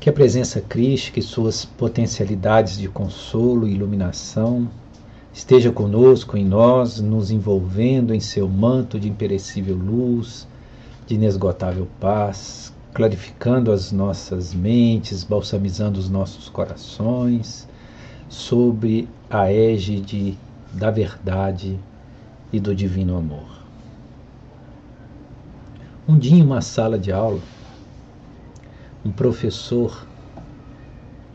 que a presença crística e suas potencialidades de consolo e iluminação esteja conosco em nós, nos envolvendo em seu manto de imperecível luz, de inesgotável paz, clarificando as nossas mentes, balsamizando os nossos corações, sobre a égide da verdade e do divino amor. Um dia, em uma sala de aula, um professor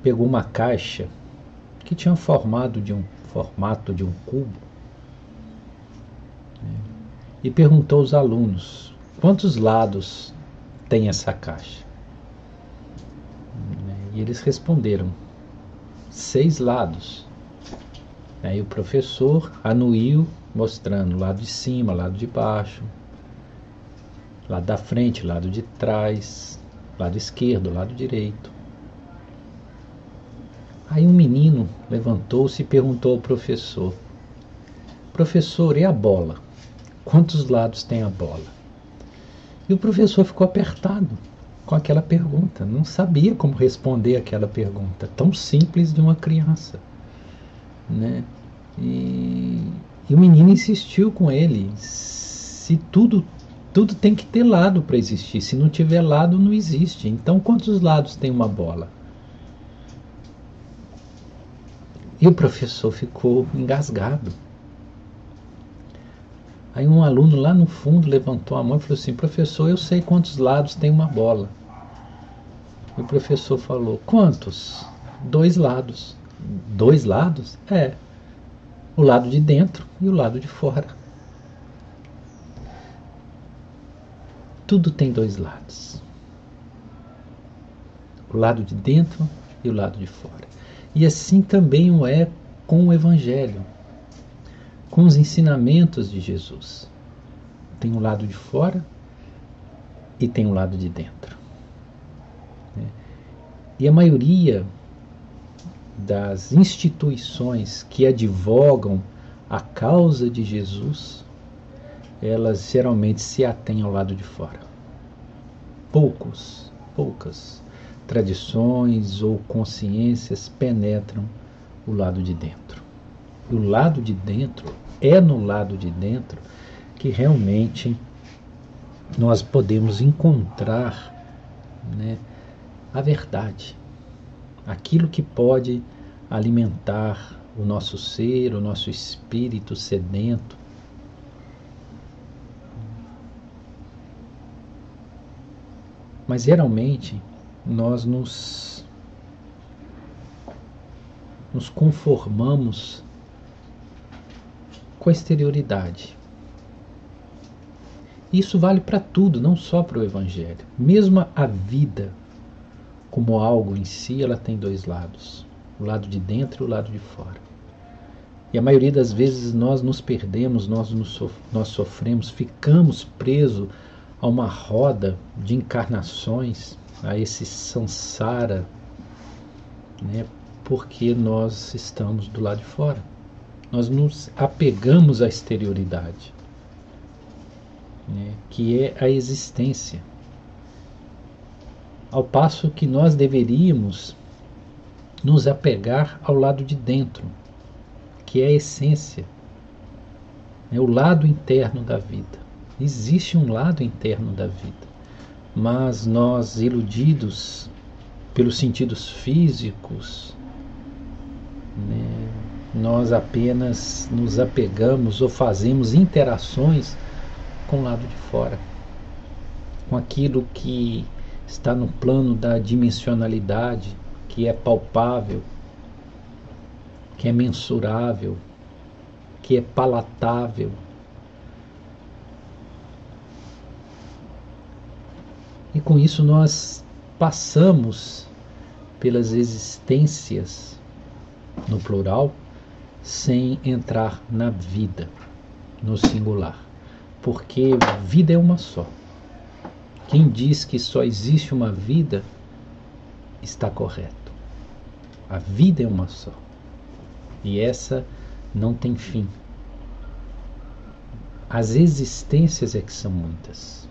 pegou uma caixa que tinha formado de um formato de um cubo né, e perguntou aos alunos quantos lados tem essa caixa. E eles responderam seis lados. Aí o professor anuiu, mostrando lado de cima, lado de baixo, lado da frente, lado de trás, lado esquerdo, lado direito. Aí um menino levantou-se e perguntou ao professor: Professor, e a bola? Quantos lados tem a bola? E o professor ficou apertado com aquela pergunta, não sabia como responder aquela pergunta tão simples de uma criança, né? E, e o menino insistiu com ele: se tudo tudo tem que ter lado para existir. Se não tiver lado, não existe. Então, quantos lados tem uma bola? E o professor ficou engasgado. Aí um aluno lá no fundo levantou a mão e falou assim: Professor, eu sei quantos lados tem uma bola. E o professor falou: Quantos? Dois lados. Dois lados? É. O lado de dentro e o lado de fora. Tudo tem dois lados: o lado de dentro e o lado de fora. E assim também o é com o Evangelho, com os ensinamentos de Jesus. Tem o um lado de fora e tem o um lado de dentro. Né? E a maioria das instituições que advogam a causa de Jesus elas geralmente se atêm ao lado de fora. Poucos, poucas tradições ou consciências penetram o lado de dentro. E o lado de dentro é no lado de dentro que realmente nós podemos encontrar né, a verdade, aquilo que pode alimentar o nosso ser, o nosso espírito sedento Mas geralmente nós nos, nos conformamos com a exterioridade. Isso vale para tudo, não só para o Evangelho. Mesmo a vida, como algo em si, ela tem dois lados: o lado de dentro e o lado de fora. E a maioria das vezes nós nos perdemos, nós, nos, nós sofremos, ficamos presos a uma roda de encarnações, a esse samsara, né, porque nós estamos do lado de fora. Nós nos apegamos à exterioridade, né, que é a existência. Ao passo que nós deveríamos nos apegar ao lado de dentro, que é a essência, é o lado interno da vida. Existe um lado interno da vida, mas nós, iludidos pelos sentidos físicos, né, nós apenas nos apegamos ou fazemos interações com o lado de fora, com aquilo que está no plano da dimensionalidade, que é palpável, que é mensurável, que é palatável E com isso nós passamos pelas existências, no plural, sem entrar na vida, no singular. Porque vida é uma só. Quem diz que só existe uma vida está correto. A vida é uma só. E essa não tem fim. As existências é que são muitas.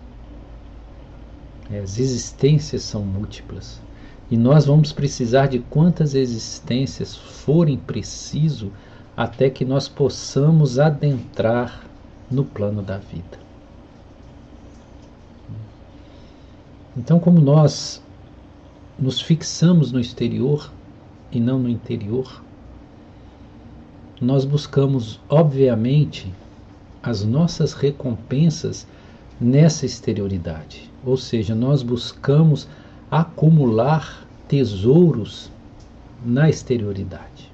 É, as existências são múltiplas. E nós vamos precisar de quantas existências forem preciso até que nós possamos adentrar no plano da vida. Então, como nós nos fixamos no exterior e não no interior, nós buscamos, obviamente, as nossas recompensas nessa exterioridade. Ou seja, nós buscamos acumular tesouros na exterioridade.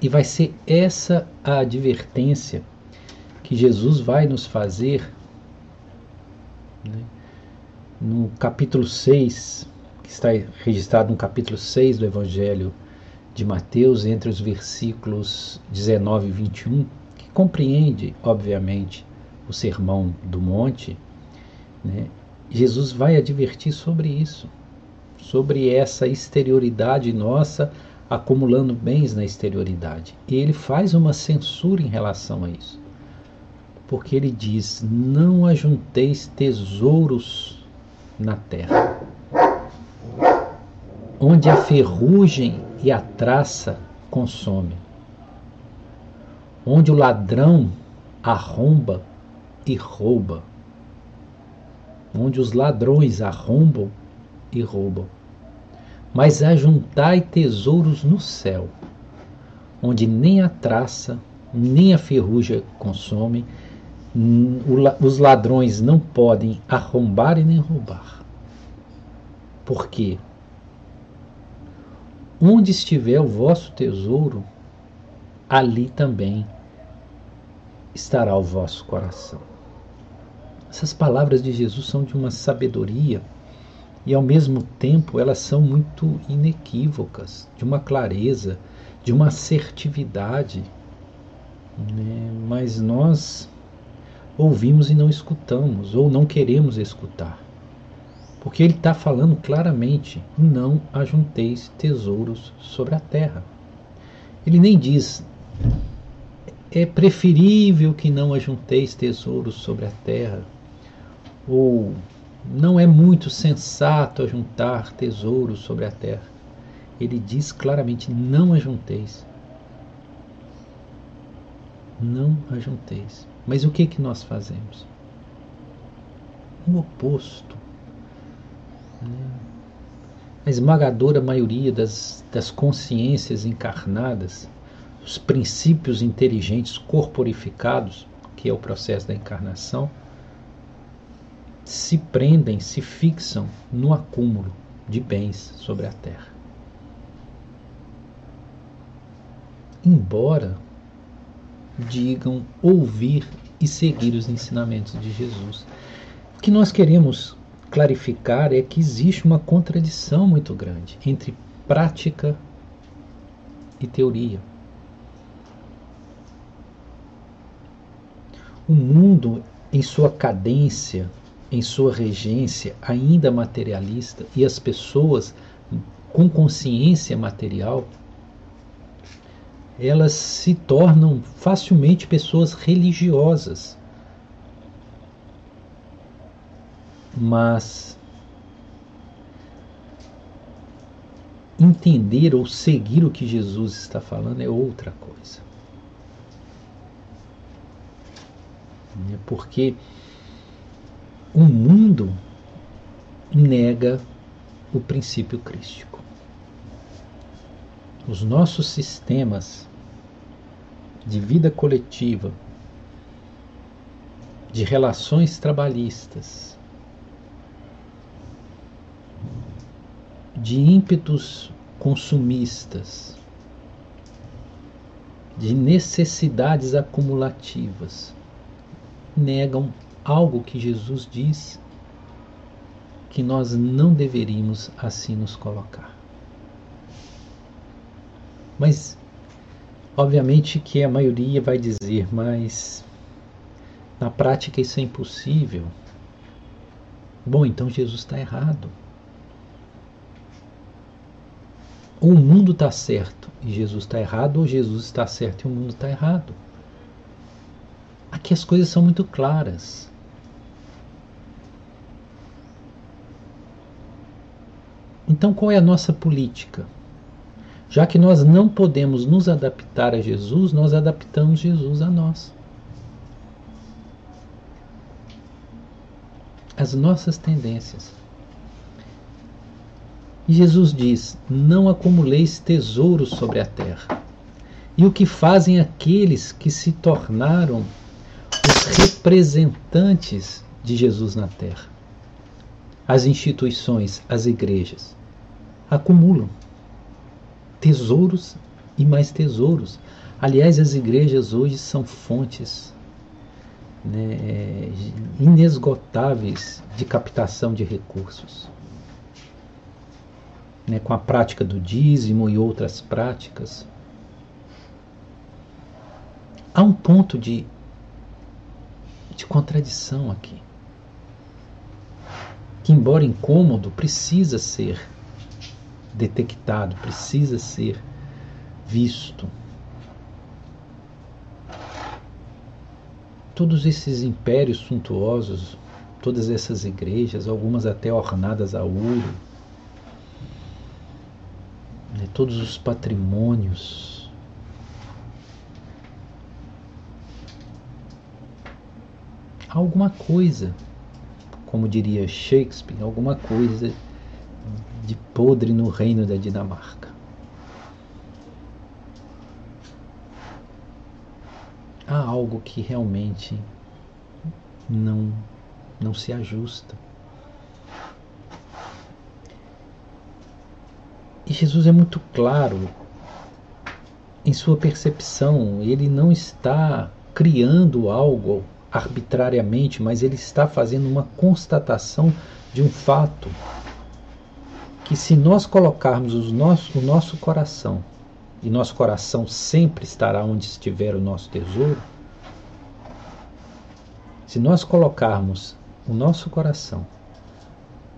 E vai ser essa a advertência que Jesus vai nos fazer né? no capítulo 6, que está registrado no capítulo 6 do Evangelho de Mateus, entre os versículos 19 e 21, que compreende, obviamente, o Sermão do Monte, né? Jesus vai advertir sobre isso, sobre essa exterioridade nossa acumulando bens na exterioridade. E ele faz uma censura em relação a isso. Porque ele diz: Não ajunteis tesouros na terra, onde a ferrugem e a traça consomem, onde o ladrão arromba e rouba, onde os ladrões arrombam e roubam mas ajuntai tesouros no céu, onde nem a traça, nem a ferrugem consome, os ladrões não podem arrombar e nem roubar. Por quê? Onde estiver o vosso tesouro, ali também estará o vosso coração. Essas palavras de Jesus são de uma sabedoria e ao mesmo tempo elas são muito inequívocas, de uma clareza, de uma assertividade. Né? Mas nós ouvimos e não escutamos, ou não queremos escutar. Porque ele está falando claramente: não ajunteis tesouros sobre a terra. Ele nem diz, é preferível que não ajunteis tesouros sobre a terra, ou não é muito sensato ajuntar tesouros sobre a terra. Ele diz claramente: não ajunteis. Não ajunteis. Mas o que, que nós fazemos? O oposto. Né? A esmagadora maioria das, das consciências encarnadas, os princípios inteligentes corporificados, que é o processo da encarnação, se prendem, se fixam no acúmulo de bens sobre a terra. Embora digam ouvir e seguir os ensinamentos de Jesus. O que nós queremos clarificar é que existe uma contradição muito grande entre prática e teoria. O mundo, em sua cadência em sua regência ainda materialista e as pessoas com consciência material, elas se tornam facilmente pessoas religiosas. Mas entender ou seguir o que Jesus está falando é outra coisa. Porque o mundo nega o princípio crístico. Os nossos sistemas de vida coletiva, de relações trabalhistas, de ímpetos consumistas, de necessidades acumulativas, negam algo que Jesus diz que nós não deveríamos assim nos colocar. Mas, obviamente, que a maioria vai dizer, mas na prática isso é impossível. Bom, então Jesus está errado. Ou o mundo está certo e Jesus está errado, ou Jesus está certo e o mundo está errado. Aqui as coisas são muito claras. Então, qual é a nossa política? Já que nós não podemos nos adaptar a Jesus, nós adaptamos Jesus a nós. As nossas tendências. E Jesus diz: Não acumuleis tesouros sobre a terra. E o que fazem aqueles que se tornaram os representantes de Jesus na terra? As instituições, as igrejas, acumulam tesouros e mais tesouros. Aliás, as igrejas hoje são fontes né, inesgotáveis de captação de recursos. Né, com a prática do dízimo e outras práticas. Há um ponto de, de contradição aqui. Que, embora incômodo, precisa ser detectado, precisa ser visto. Todos esses impérios suntuosos, todas essas igrejas, algumas até ornadas a ouro, né, todos os patrimônios, alguma coisa, como diria Shakespeare, alguma coisa de podre no reino da Dinamarca. Há algo que realmente não, não se ajusta. E Jesus é muito claro em sua percepção, ele não está criando algo arbitrariamente, mas ele está fazendo uma constatação de um fato que se nós colocarmos o nosso, o nosso coração, e nosso coração sempre estará onde estiver o nosso tesouro, se nós colocarmos o nosso coração,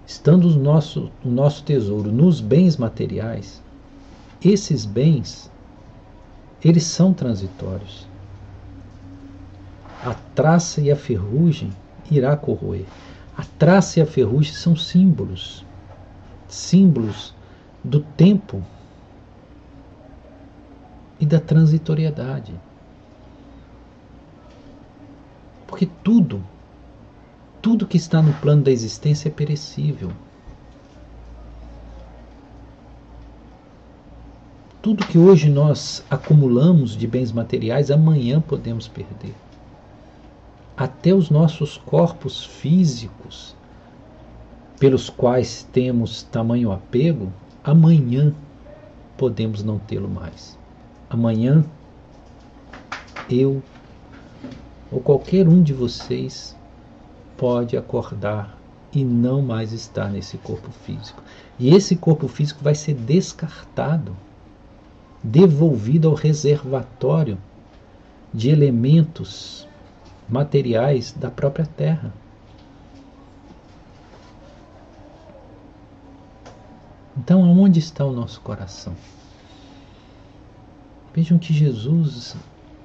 estando o nosso, o nosso tesouro nos bens materiais, esses bens, eles são transitórios. A traça e a ferrugem irá corroer. A traça e a ferrugem são símbolos símbolos do tempo e da transitoriedade. Porque tudo, tudo que está no plano da existência é perecível. Tudo que hoje nós acumulamos de bens materiais, amanhã podemos perder. Até os nossos corpos físicos pelos quais temos tamanho apego, amanhã podemos não tê-lo mais. Amanhã eu ou qualquer um de vocês pode acordar e não mais estar nesse corpo físico. E esse corpo físico vai ser descartado, devolvido ao reservatório de elementos materiais da própria Terra. Então, aonde está o nosso coração? Vejam que Jesus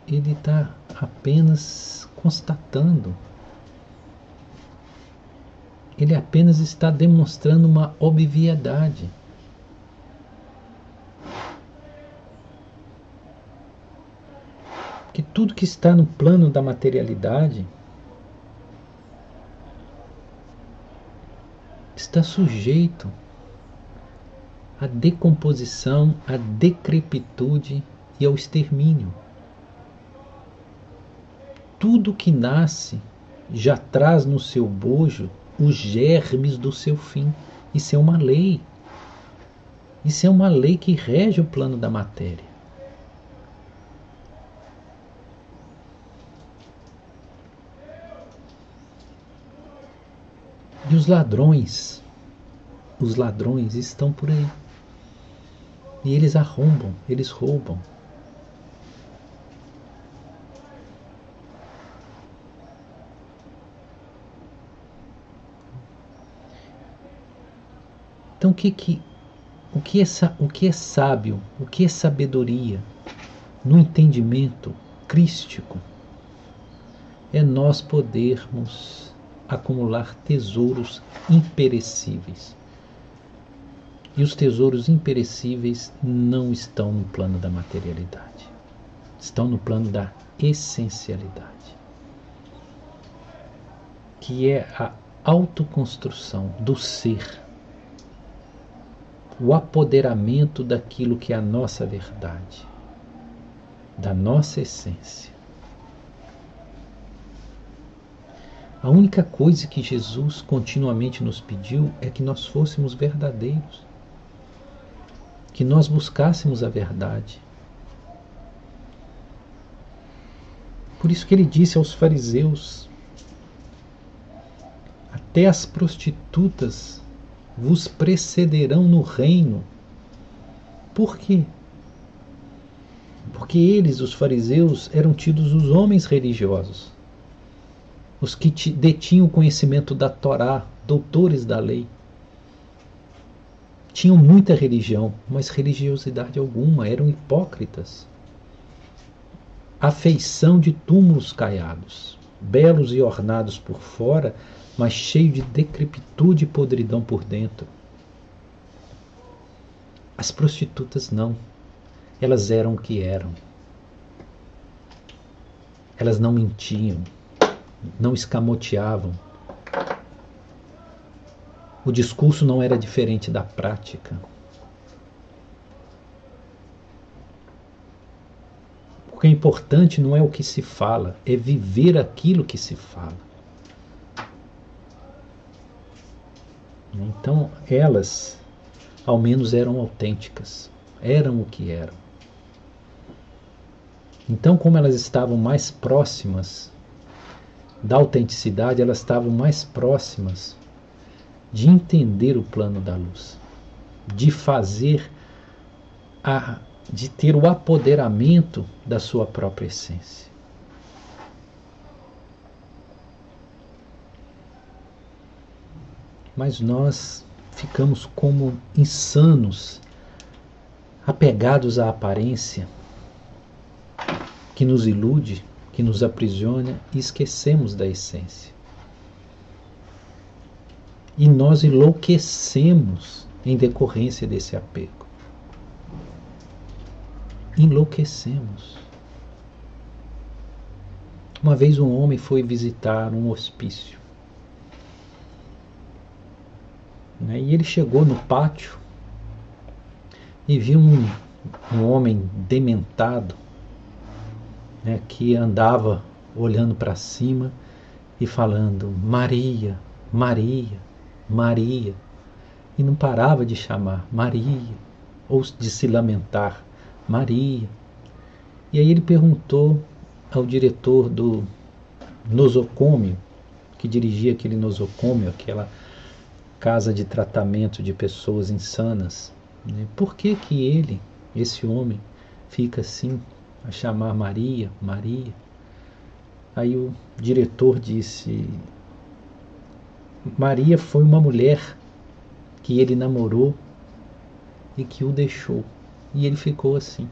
ele está apenas constatando. Ele apenas está demonstrando uma obviedade. Que tudo que está no plano da materialidade está sujeito à decomposição, à decrepitude e ao extermínio. Tudo que nasce já traz no seu bojo os germes do seu fim. Isso é uma lei. Isso é uma lei que rege o plano da matéria. E os ladrões, os ladrões estão por aí. E eles arrombam, eles roubam. Então o que que o que é, o que é sábio, o que é sabedoria no entendimento crístico é nós podermos acumular tesouros imperecíveis E os tesouros imperecíveis não estão no plano da materialidade, estão no plano da essencialidade, que é a autoconstrução do ser, o apoderamento daquilo que é a nossa verdade, da nossa essência. A única coisa que Jesus continuamente nos pediu é que nós fôssemos verdadeiros, que nós buscássemos a verdade. Por isso que ele disse aos fariseus: Até as prostitutas vos precederão no reino. Por quê? Porque eles, os fariseus, eram tidos os homens religiosos os que detinham o conhecimento da Torá, doutores da lei. Tinham muita religião, mas religiosidade alguma, eram hipócritas. Afeição de túmulos caiados, belos e ornados por fora, mas cheio de decrepitude e podridão por dentro. As prostitutas não. Elas eram o que eram. Elas não mentiam não escamoteavam. O discurso não era diferente da prática. O que é importante não é o que se fala, é viver aquilo que se fala. Então, elas, ao menos, eram autênticas, eram o que eram. Então, como elas estavam mais próximas da autenticidade, elas estavam mais próximas de entender o plano da luz, de fazer a de ter o apoderamento da sua própria essência. Mas nós ficamos como insanos, apegados à aparência que nos ilude que nos aprisiona e esquecemos da essência. E nós enlouquecemos em decorrência desse apego. Enlouquecemos. Uma vez um homem foi visitar um hospício. Né, e ele chegou no pátio e viu um, um homem dementado né, que andava olhando para cima e falando Maria, Maria, Maria, e não parava de chamar Maria, ou de se lamentar Maria. E aí ele perguntou ao diretor do nosocômio, que dirigia aquele nosocômio, aquela casa de tratamento de pessoas insanas, né, por que que ele, esse homem, fica assim a chamar Maria, Maria. Aí o diretor disse: Maria foi uma mulher que ele namorou e que o deixou. E ele ficou assim.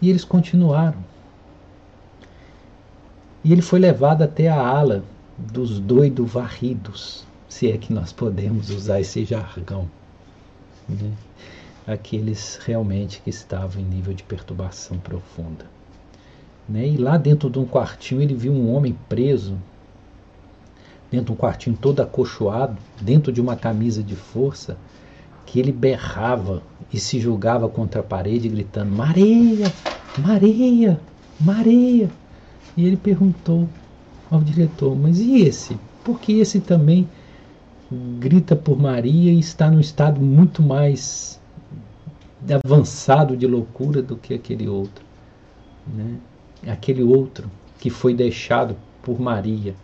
E eles continuaram. E ele foi levado até a ala dos doidos varridos, se é que nós podemos usar esse jargão. Né? aqueles realmente que estavam em nível de perturbação profunda. Né? E lá dentro de um quartinho ele viu um homem preso, dentro de um quartinho todo acolchoado, dentro de uma camisa de força, que ele berrava e se julgava contra a parede, gritando: Maria, Maria, Maria. E ele perguntou ao diretor: Mas e esse? Por que esse também grita por Maria e está num estado muito mais avançado de loucura do que aquele outro. Né? Aquele outro que foi deixado por Maria.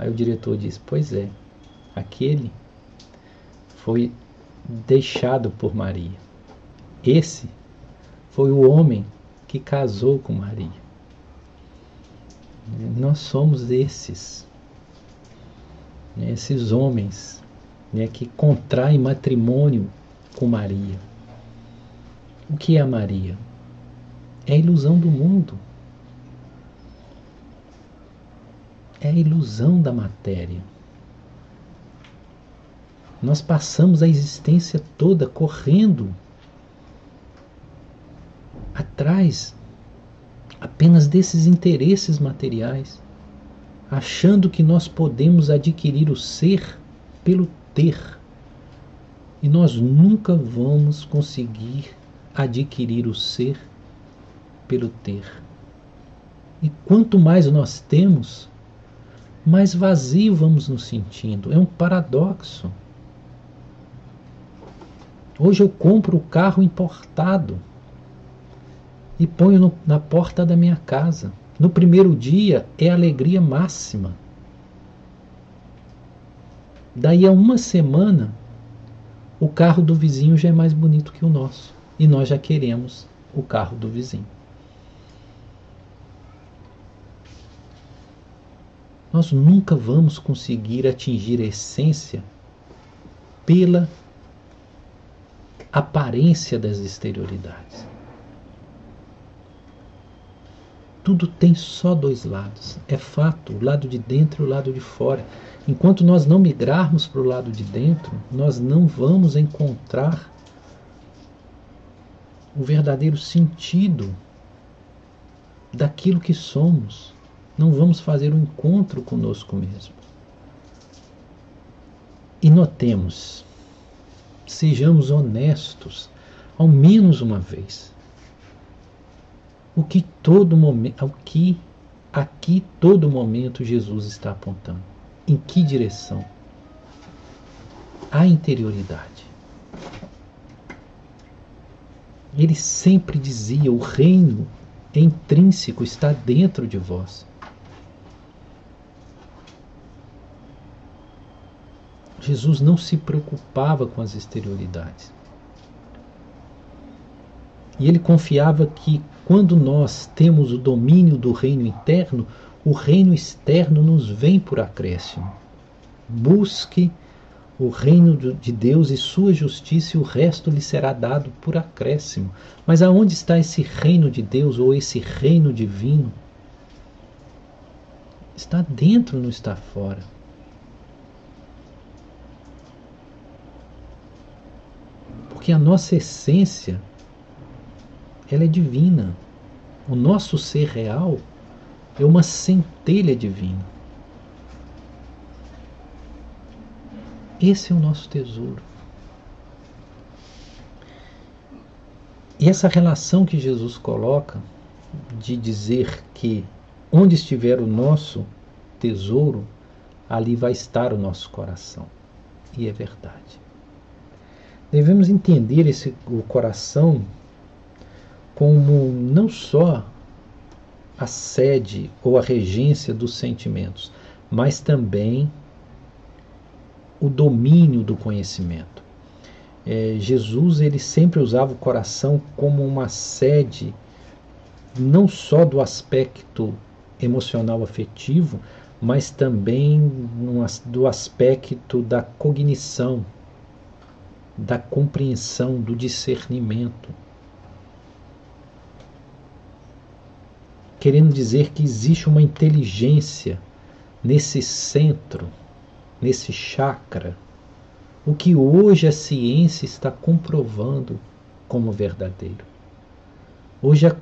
Aí o diretor diz: Pois é, aquele foi deixado por Maria. Esse foi o homem que casou com Maria. Nós somos esses, né, esses homens né, que contraem matrimônio com Maria. O que é Maria? É a ilusão do mundo. É a ilusão da matéria. Nós passamos a existência toda correndo atrás apenas desses interesses materiais, achando que nós podemos adquirir o ser pelo ter. E nós nunca vamos conseguir adquirir o ser pelo ter. E quanto mais nós temos, mais vazio vamos nos sentindo. É um paradoxo. Hoje eu compro o carro importado e ponho no, na porta da minha casa. No primeiro dia é alegria máxima. Daí a uma semana, o carro do vizinho já é mais bonito que o nosso. E nós já queremos o carro do vizinho. Nós nunca vamos conseguir atingir a essência pela aparência das exterioridades. Tudo tem só dois lados. É fato, o lado de dentro e o lado de fora. Enquanto nós não migrarmos para o lado de dentro, nós não vamos encontrar o verdadeiro sentido daquilo que somos. Não vamos fazer um encontro conosco mesmo. E notemos, sejamos honestos, ao menos uma vez. O que todo momento, o que aqui todo momento Jesus está apontando. Em que direção? A interioridade. Ele sempre dizia: o reino intrínseco está dentro de vós. Jesus não se preocupava com as exterioridades. E ele confiava que quando nós temos o domínio do reino interno, o reino externo nos vem por acréscimo. Busque o reino de Deus e sua justiça, e o resto lhe será dado por acréscimo. Mas aonde está esse reino de Deus ou esse reino divino? Está dentro, não está fora. Porque a nossa essência ela é divina. O nosso ser real é uma centelha divina. Esse é o nosso tesouro. E essa relação que Jesus coloca de dizer que onde estiver o nosso tesouro, ali vai estar o nosso coração. E é verdade. Devemos entender esse, o coração como não só a sede ou a regência dos sentimentos, mas também o domínio do conhecimento. É, Jesus ele sempre usava o coração como uma sede não só do aspecto emocional afetivo, mas também do aspecto da cognição, da compreensão, do discernimento. Querendo dizer que existe uma inteligência nesse centro, nesse chakra, o que hoje a ciência está comprovando como verdadeiro. Hoje a,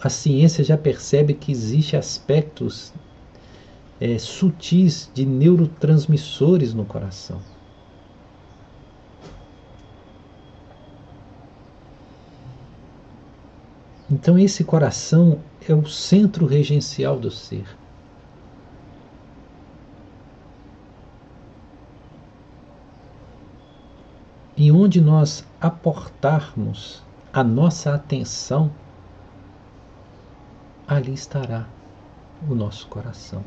a ciência já percebe que existem aspectos é, sutis de neurotransmissores no coração. Então, esse coração é o centro regencial do ser. E onde nós aportarmos a nossa atenção, ali estará o nosso coração.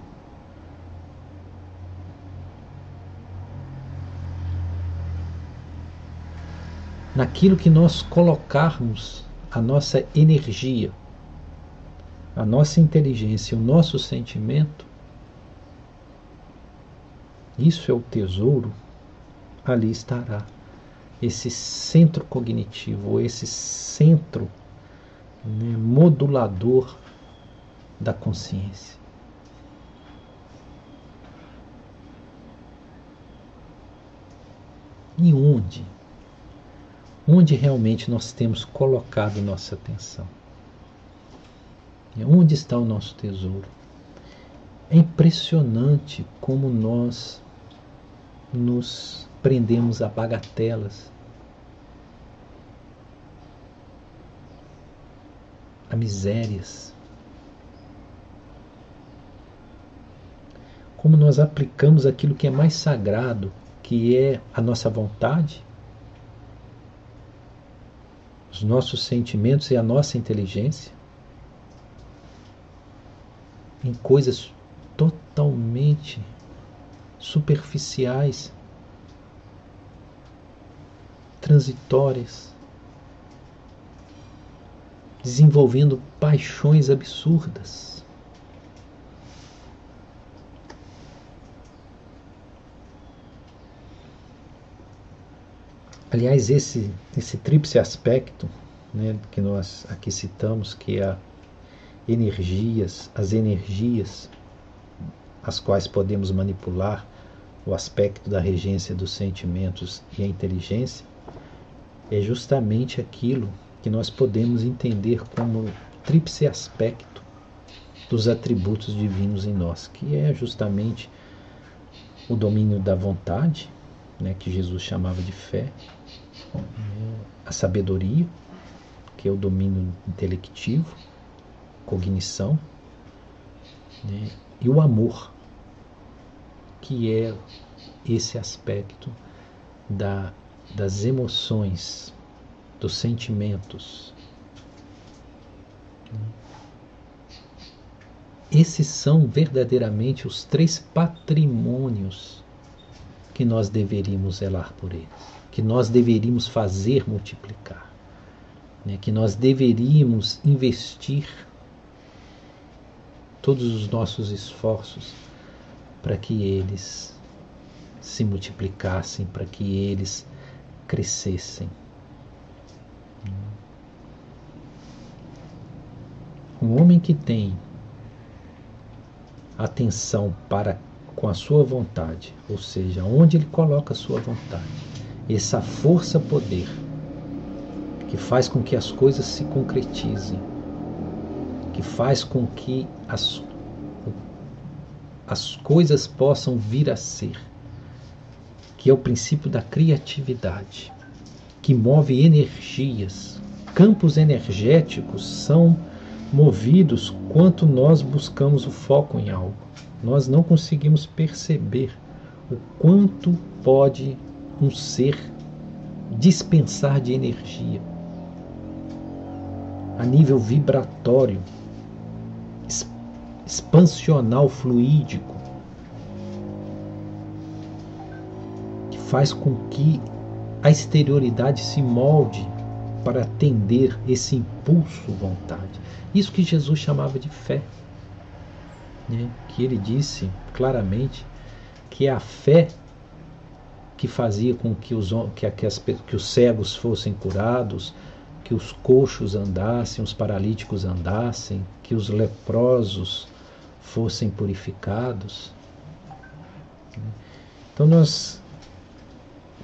Naquilo que nós colocarmos a nossa energia, a nossa inteligência, o nosso sentimento, isso é o tesouro, ali estará esse centro cognitivo, esse centro né, modulador da consciência. E onde? Onde realmente nós temos colocado nossa atenção? Onde está o nosso tesouro? É impressionante como nós nos prendemos a bagatelas, a misérias. Como nós aplicamos aquilo que é mais sagrado, que é a nossa vontade, os nossos sentimentos e a nossa inteligência, em coisas totalmente superficiais, transitórias, desenvolvendo paixões absurdas. Aliás, esse, esse tríplice aspecto né, que nós aqui citamos, que é a energias, as energias as quais podemos manipular o aspecto da regência dos sentimentos e a inteligência, é justamente aquilo que nós podemos entender como tríplice aspecto dos atributos divinos em nós, que é justamente o domínio da vontade, né, que Jesus chamava de fé, a sabedoria, que é o domínio intelectivo, cognição, né, e o amor, que é esse aspecto da, das emoções, dos sentimentos. Esses são verdadeiramente os três patrimônios que nós deveríamos zelar por eles, que nós deveríamos fazer multiplicar, né? que nós deveríamos investir todos os nossos esforços para que eles se multiplicassem, para que eles crescessem. Um homem que tem atenção para com a sua vontade, ou seja, onde ele coloca a sua vontade, essa força poder que faz com que as coisas se concretizem, que faz com que as as coisas possam vir a ser, que é o princípio da criatividade, que move energias. Campos energéticos são movidos quanto nós buscamos o foco em algo. Nós não conseguimos perceber o quanto pode um ser dispensar de energia a nível vibratório expansional fluídico que faz com que a exterioridade se molde para atender esse impulso vontade. Isso que Jesus chamava de fé. Né? Que ele disse claramente que é a fé que fazia com que os, que, que, as, que os cegos fossem curados, que os coxos andassem, os paralíticos andassem, que os leprosos fossem purificados. Então nós,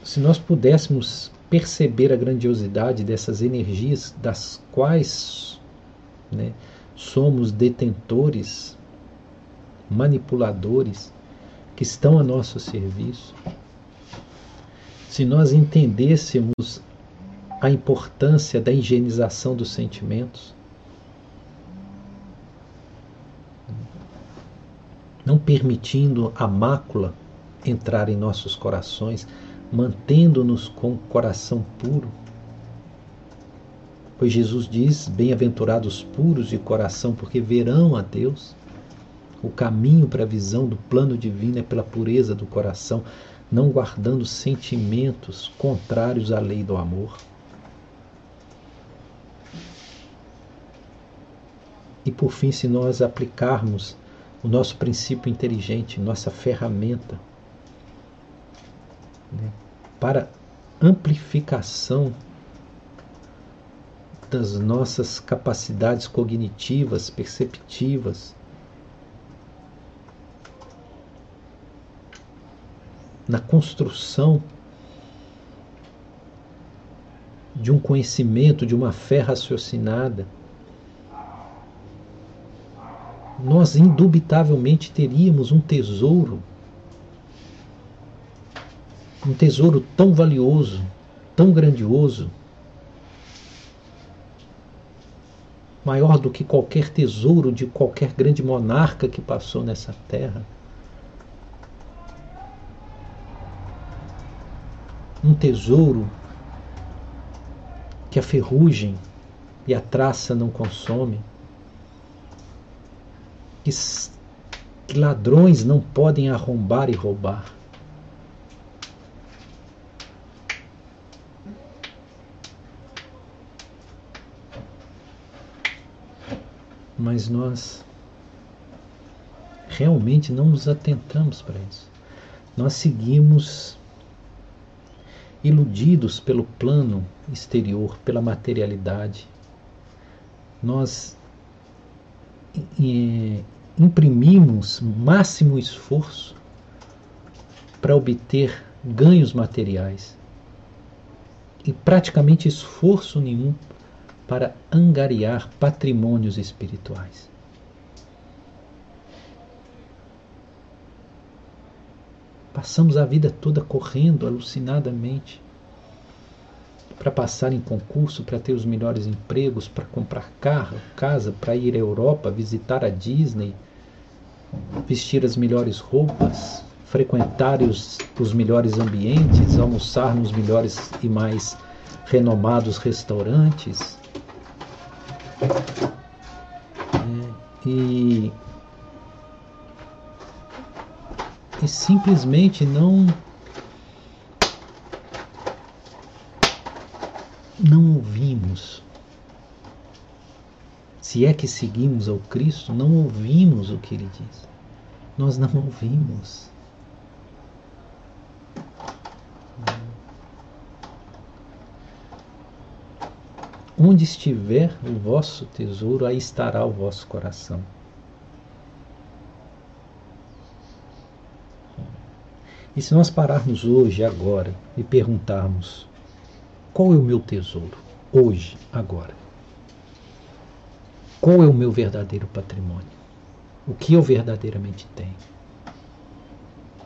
se nós pudéssemos perceber a grandiosidade dessas energias das quais né, somos detentores, manipuladores, que estão a nosso serviço, se nós entendêssemos a importância da higienização dos sentimentos, não permitindo a mácula entrar em nossos corações, mantendo-nos com o coração puro. Pois Jesus diz: Bem-aventurados puros de coração, porque verão a Deus. O caminho para a visão do plano divino é pela pureza do coração, não guardando sentimentos contrários à lei do amor. E por fim, se nós aplicarmos o nosso princípio inteligente, nossa ferramenta né, para amplificação das nossas capacidades cognitivas, perceptivas, na construção de um conhecimento, de uma fé raciocinada, nós indubitavelmente teríamos um tesouro, um tesouro tão valioso, tão grandioso, maior do que qualquer tesouro de qualquer grande monarca que passou nessa terra. Um tesouro que a ferrugem e a traça não consomem, que, que ladrões não podem arrombar e roubar. Mas nós realmente não nos atentamos para isso. Nós seguimos iludidos pelo plano exterior, pela materialidade. Nós imprimimos máximo esforço para obter ganhos materiais e praticamente esforço nenhum para angariar patrimônios espirituais. Passamos a vida toda correndo alucinadamente para passar em concurso, para ter os melhores empregos, para comprar carro, casa, para ir à Europa, visitar a Disney, vestir as melhores roupas, frequentar os, os melhores ambientes, almoçar nos melhores e mais renomados restaurantes. E e simplesmente não não ouvimos. Se é que seguimos ao Cristo, não ouvimos o que ele diz. Nós não ouvimos. Onde estiver o vosso tesouro, aí estará o vosso coração. E se nós pararmos hoje, agora, e perguntarmos: qual é o meu tesouro? Hoje, agora. Qual é o meu verdadeiro patrimônio? O que eu verdadeiramente tenho?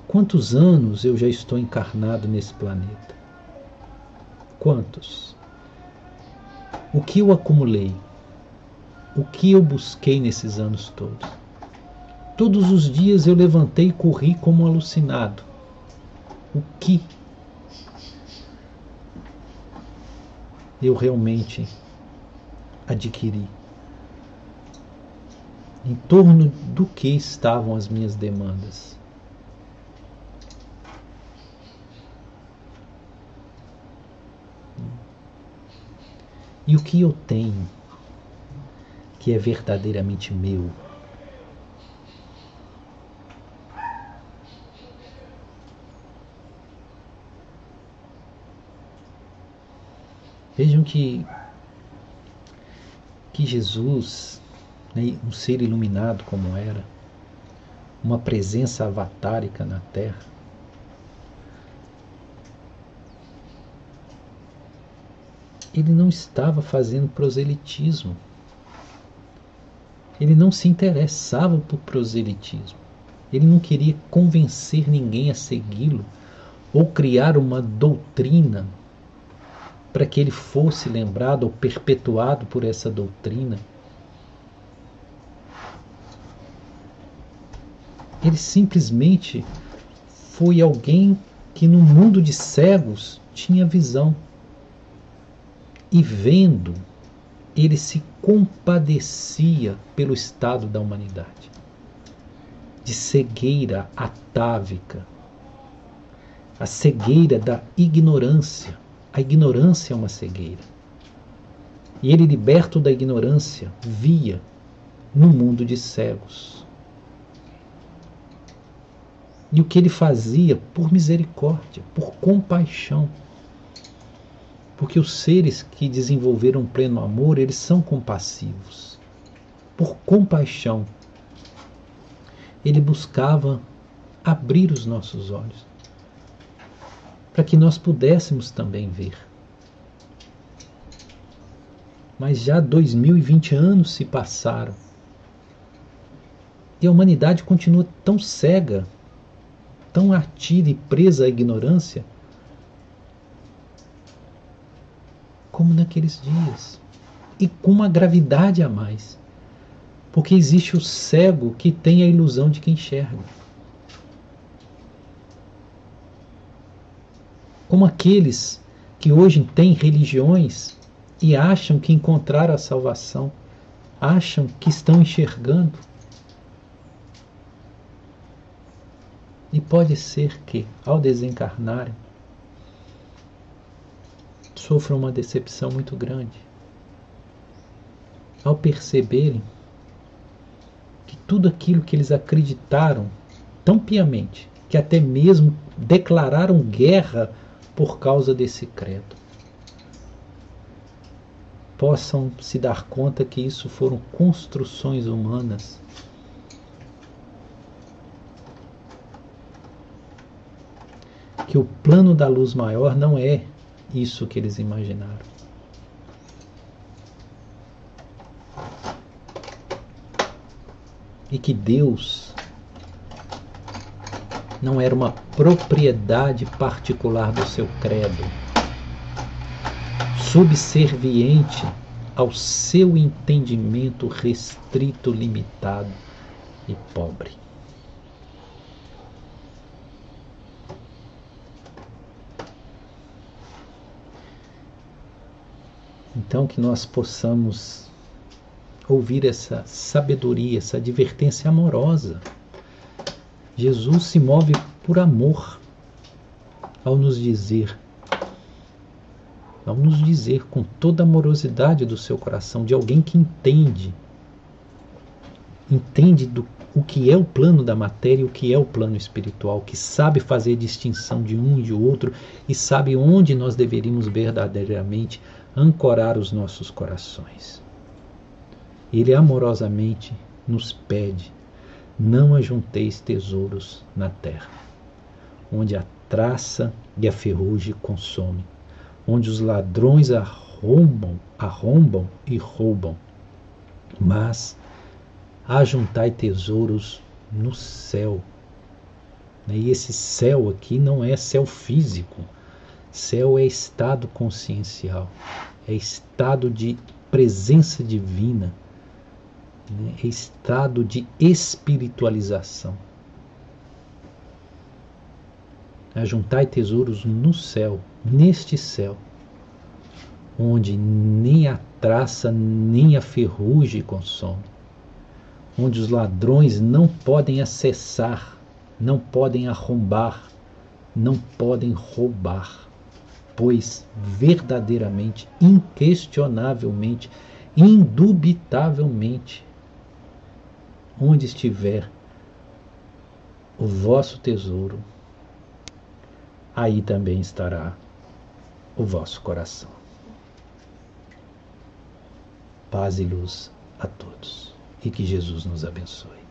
Quantos anos eu já estou encarnado nesse planeta? Quantos? O que eu acumulei? O que eu busquei nesses anos todos? Todos os dias eu levantei e corri como um alucinado o que eu realmente adquiri. Em torno do que estavam as minhas demandas. E o que eu tenho que é verdadeiramente meu? Vejam que, que Jesus, né, um ser iluminado como era, uma presença avatárica na Terra, ele não estava fazendo proselitismo. Ele não se interessava por proselitismo. Ele não queria convencer ninguém a segui-lo ou criar uma doutrina para que ele fosse lembrado ou perpetuado por essa doutrina. Ele simplesmente foi alguém que no mundo de cegos tinha visão. E vendo, ele se compadecia pelo estado da humanidade, de cegueira atávica, a cegueira da ignorância a ignorância é uma cegueira. E ele, liberto da ignorância, via no mundo de cegos. E o que ele fazia por misericórdia, por compaixão. Porque os seres que desenvolveram pleno amor, eles são compassivos. Por compaixão, ele buscava abrir os nossos olhos para que nós pudéssemos também ver. Mas já 2020 anos se passaram. E a humanidade continua tão cega, tão ativa e presa à ignorância, como naqueles dias. E com uma gravidade a mais. Porque existe o cego que tem a ilusão de que enxerga. Como aqueles que hoje têm religiões e acham que encontraram a salvação, acham que estão enxergando. E pode ser que, ao desencarnarem, sofram uma decepção muito grande. Ao perceberem que tudo aquilo que eles acreditaram tão piamente, que até mesmo declararam guerra por causa desse credo. Possam se dar conta que isso foram construções humanas. Que o plano da luz maior não é isso que eles imaginaram. E que Deus não era uma propriedade particular do seu credo, subserviente ao seu entendimento restrito, limitado e pobre. Então, que nós possamos ouvir essa sabedoria, essa advertência amorosa Jesus se move por amor ao nos dizer, ao nos dizer com toda a amorosidade do seu coração, de alguém que entende, entende do, o que é o plano da matéria e o que é o plano espiritual, que sabe fazer distinção de um e de outro e sabe onde nós deveríamos verdadeiramente ancorar os nossos corações. Ele amorosamente nos pede não ajunteis tesouros na terra, onde a traça e a ferrugem consomem, onde os ladrões arrombam, arrombam e roubam, mas ajuntai tesouros no céu. E esse céu aqui não é céu físico, céu é estado consciencial, é estado de presença divina né, estado de espiritualização. Ajuntai tesouros no céu, neste céu, onde nem a traça nem a ferrugem consome, onde os ladrões não podem acessar, não podem arrombar, não podem roubar, pois verdadeiramente, inquestionavelmente, indubitavelmente, onde estiver o vosso tesouro, aí também estará o vosso coração. Paz e luz a todos e que Jesus nos abençoe.